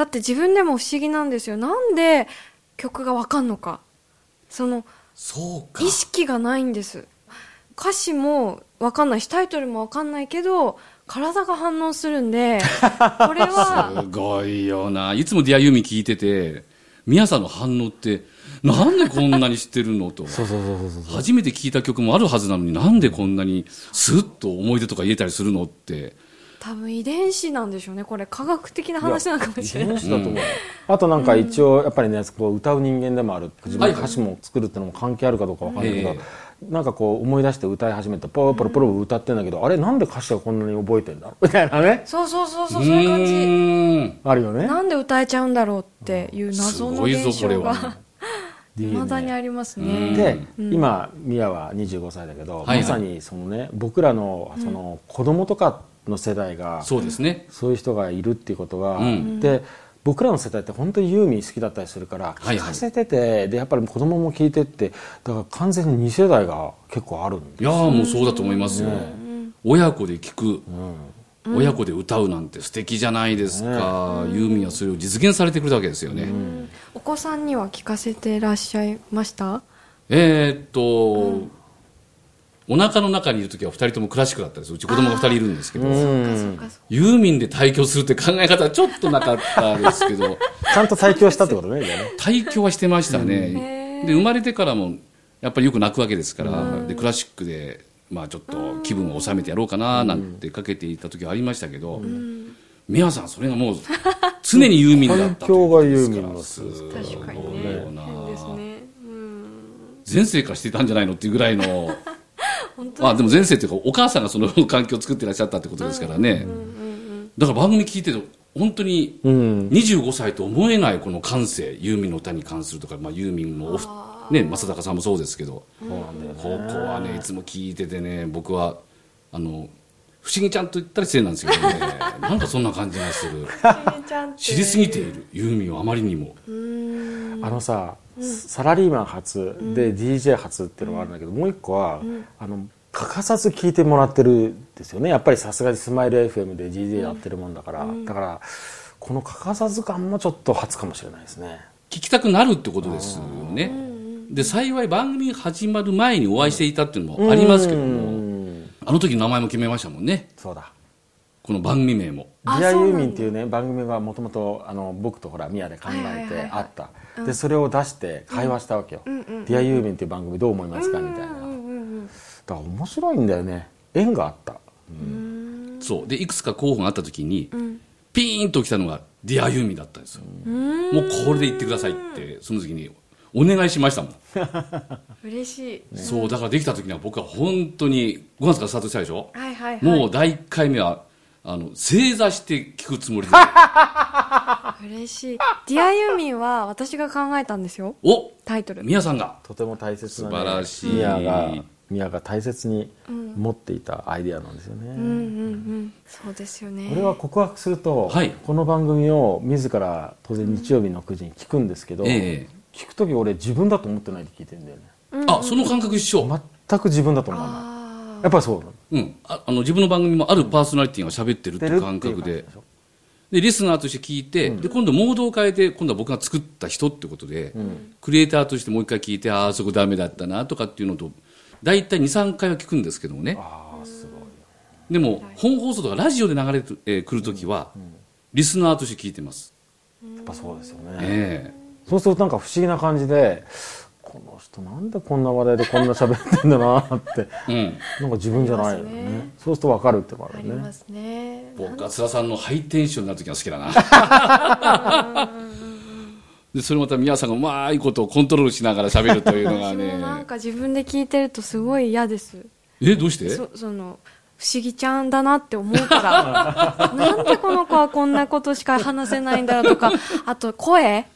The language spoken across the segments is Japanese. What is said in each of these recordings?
だって自分でも不思議なんですよ。なんで曲がわかんのか。そのそうか。意識がないんです。歌詞もわかんないしタイトルもわかんないけど体が反応するんで これはすごいよな。いつもディアユーミン聞いてて宮さんの反応ってなんでこんなに知ってるのと。そうそうそうそうそう。初めて聴いた曲もあるはずなのになんでこんなにスッと思い出とか言えたりするのって多分遺伝子なんでしょうね。これ科学的な話なのかもしれない。遺伝子だと思う、あとなんか一応やっぱりねこう歌う人間でもある自分で歌詞も作るってのも関係あるかどうかわかんないけど、えなんかこう思い出して歌い始めてポロポロポロ歌ってんだけど、あれなんで歌詞がこんなに覚えてんだろうみたいなね。そうそうそうそうそう。いう感じ。あるよねなんで歌えちゃうんだろうっていう謎の現象が。未だにありますね。で、今ミヤは25歳だけど、はいはい。まさにそのね僕らのその子供とかの世代が、そうですね。そういう人がいるっていうことは、ん。で僕らの世代って本当にユーミン好きだったりするからはいはい。聞かせてて、でやっぱり子供も聞いてってだから完全に2世代が結構あるんでいやーもうそうだと思いますよ、親子で聴く、親子で歌うなんて素敵じゃないですか、ユーミンはそれを実現されてくれたわけですよね、お子さんには聞かせてらっしゃいました？えーっと、お腹の中にいる時は2人ともクラシックだったんですうち子供が2人いるんですけど、ユー。ミンで対響するって考え方はちょっとなかったですけど。ちゃんと対響したってことね対響はしてましたへねーで生まれてからもやっぱりよく泣くわけですから、でクラシックで、まあ、ちょっと気分を収めてやろうかななんてかけていた時はありましたけど、宮さんそれがもう常にユーミンだったということですから。環境がユーミンのすごい確かにね。前世からしていたんじゃないのっていうぐらいのまあでも前世というかお母さんがその環境を作ってらっしゃったってことですからね、だから番組聞いてると本当にうん。25歳と思えないこの感性ユーミンの歌に関するとか、まあ、ユーミンのね正隆さんもそうですけどそうなんここはねいつも聞いててね僕はあの不思議ちゃんと言ったら失礼なんですけどね。なんかそんな感じがする。ちゃんって。知りすぎているユーミンはあまりにも。あのさ、サラリーマン初で DJ 初っていうのがあるんだけど、もう一個は、あの欠かさず聞いてもらってるんですよね。やっぱりさすがにスマイル FM で DJ やってるもんだから、だからこの欠かさず感もちょっと初かもしれないですね。聞きたくなるってことですよね。で幸い番組が始まる前にお会いしていたっていうのもありますけどうもん。あの時名前も決めましたもんね。そうだ。この番組名も「ディアユーミンっていうね番組がもともと僕とほらミヤで考はいはいはいえてはい。あった、でそれを出して会話したわけよ「ディアユーミンっていう番組どう思いますか?」みたいな、だから面白いんだよね。縁があった。そう。でいくつか候補があった時に、ピーンときたのがディアユーミンだったんですよ、もうこれで言ってくださいってその時にお願いしましたもん、嬉しい。そうだからできた時には僕は本当に5月からスタートしたでしょ、はいはいはい。もう第1回目はあの正座して聞くつもりで 嬉しい。ディアユーミンは私が考えたんですよ。おタイトル。宮さんが。とても大切な、ね、素晴らしい。ミヤがミヤが大切に持っていたアイデアなんですよね、うんうんうん。そうですよね。これは告白すると、はい。この番組を自ら当然日曜日の9時に聞くんですけど、え聞く時俺自分だと思ってないで聞いてるんだよね。あその感覚一緒、全く自分だと思わない。あやっぱりそうなの。うん、ああの自分の番組もあるパーソナリティが喋ってるっていう感覚で。出でリスナーとして聞いて、で今度モードを変えて今度は僕が作った人ってことで、クリエイターとしてもう一回聞いてああそこダメだったなとかっていうのと大体23回は聞くんですけどもね。ああすごい。でも本放送とかラジオで流れてくる,、えー来る時は、リスナーとして聞いてます、やっぱそうですよね、え。そうするとなんか不思議な感じでこの人なんでこんな話題でこんな喋ってんだなって。えうん、なんか自分じゃないよね。ね。そうすると分かるってのがあるよね。ありますね。僕は津田さんのハイテンションになる時が好きだな。でそれまた宮さんがうまいことをコントロールしながら喋るというのが私もなんねか自分で聞いてるとすごい嫌です。えどうして？そその不思議ちゃんだなって思うから。なんでこの子はこんなことしか話せないんだろうとか。あと声？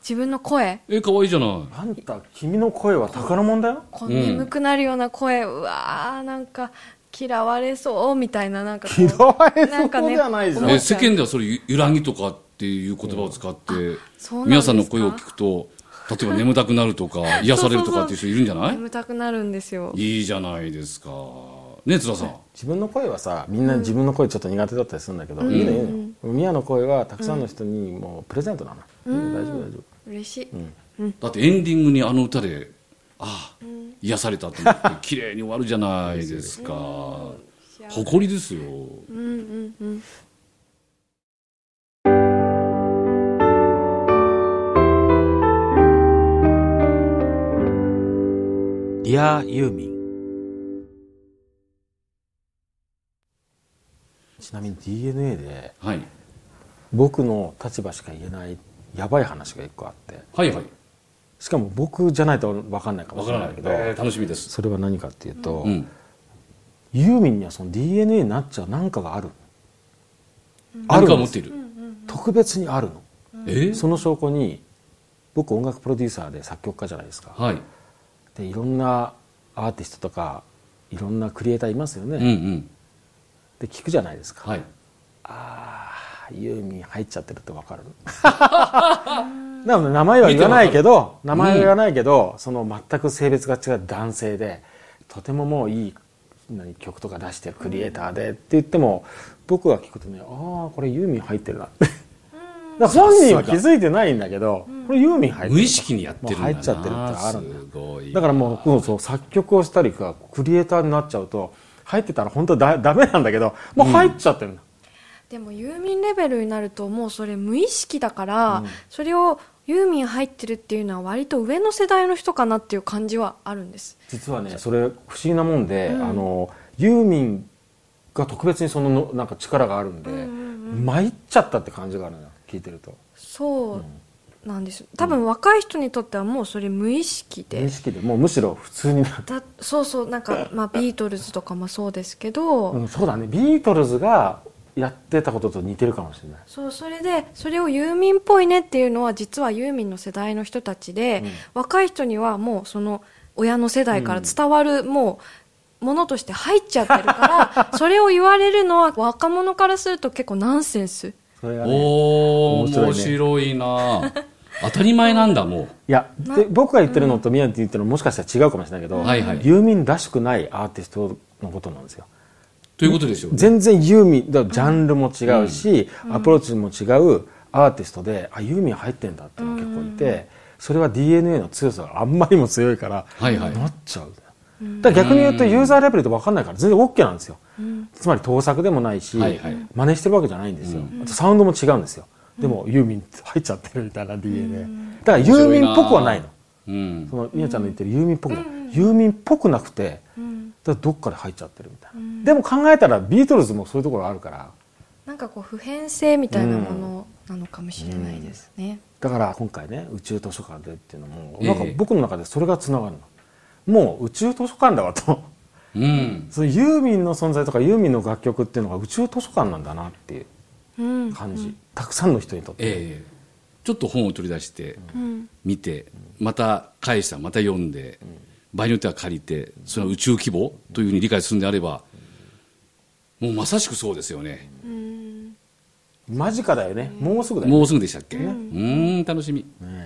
自分の声。え可愛いじゃない。あんた君の声は宝物だよ。こう眠くなるような声、うわーなんか嫌われそうみたいななんかこう。嫌われなんかねそうじゃないじゃんえ世間ではそれゆ揺らぎとかっていう言葉を使って、そうなんですか。皆さんの声を聞くと例えば眠たくなるとか 癒されるとかっていう人いるんじゃない？眠たくなるんですよ。いいじゃないですかね津田さん。自分の声はさみんな自分の声ちょっと苦手だったりするんだけど、いいのいいの宮の声はたくさんの人にもうプレゼントなの、うん。大丈夫大丈嬉しい、だってエンディングにあの歌でああ、癒されたと思って 綺麗に終わるじゃないですか、誇りですよ、うんうんうん。ディアユーミンちなみに DNA ではい、僕の立場しか言えないやばい話が一個あって。はいはい。しかも僕じゃないと分かんないかもわからないいしれなけど、えー楽しみです。それは何かっていうと、うん。ユーミンにはその DNA になっちゃう何かがある、あ何るん。ですかを持っている、特別にあるの、えー？その証拠に僕音楽プロデューサーで作曲家じゃないですか。はい。でいろんなアーティストとかいろんなクリエイターいますよね、うんうんで聞くじゃないですか、はい。ああユーミン入っちゃってるって分かる？なので名前は言わないけど名前は言わないけど、その全く性別が違う男性でとてももういい何曲とか出してるクリエイターでって言っても僕が聞くとねああこれユーミン入ってるな。って本人は気づいてないんだけどこれユーミン入ってる無意識にやってるんだな。もう入っちゃってるってあるんだだからもうそうそう作曲をしたりかクリエイターになっちゃうと入ってたら本当だダメなんだけどもう入っちゃってるんだ、でもユーミンレベルになるともうそれ無意識だから、それをユーミン入ってるっていうのは割と上の世代の人かなっていう感じはあるんです。実はねそれ不思議なもんで、あのユーミンが特別にそののなんか力があるんで、参っちゃったって感じがあるのよ聞いてると。そうなんです。多分若い人にとってはもうそれ無意識で、無意識でもうむしろ普通になる、だそうそうなんか、まあ、ビートルズとかもそうですけど、うん、そうだね。ビートルズがやってたことと似てるかもしれない。そうそれでそれをユーミンっぽいねっていうのは実はユーミンの世代の人たちで、若い人にはもうその親の世代から伝わる、もうものとして入っちゃってるから それを言われるのは若者からすると結構ナンセンスそれがねおお面白いね。面白いな。当たり前なんだもいやで僕が言ってるのと宮城って言ってるのもしかしたら違うかもしれないけど、はいはい。ユーミンらしくないアーティストのことなんですよ。うということでしょうね。全然ユーミンだジャンルも違うし、アプローチも違うアーティストであユーミン入ってんだっていうのが結構いて、それは DNA の強さがあんまりにも強いから、はいはい。なっちゃうだから逆に言うとユーザーレベルで分かんないから全然 OK なんですよ、つまり盗作でもないし、はいはい。真似してるわけじゃないんですよ、あとサウンドも違うんですよ。でもユーミン入っちゃってるみたいな DNA、だからユーミンっぽくはないの。うんそのみやちゃんの言ってるユーミンっぽくない、ユーミンっぽくなくて、だからどっかで入っちゃってるみたいな、でも考えたらビートルズもそういうところあるから。なんかこう普遍性みたいなものなのかもしれないですね、だから今回ね宇宙図書館でっていうのも、ええ。なんか僕の中でそれがつながるのもう宇宙図書館だわと。うん。そのユーミンの存在とかユーミンの楽曲っていうのが宇宙図書館なんだなっていううん。感じ、たくさんの人にとって、ええ。ちょっと本を取り出してうん見てまた返したまた読んで場合によっては借りてそれは宇宙規模というふうに理解するんであればもうまさしくそうですよね。うん。間近だよね。もうすぐだよね。もうすぐでしたっけ？うーん楽しみ。ね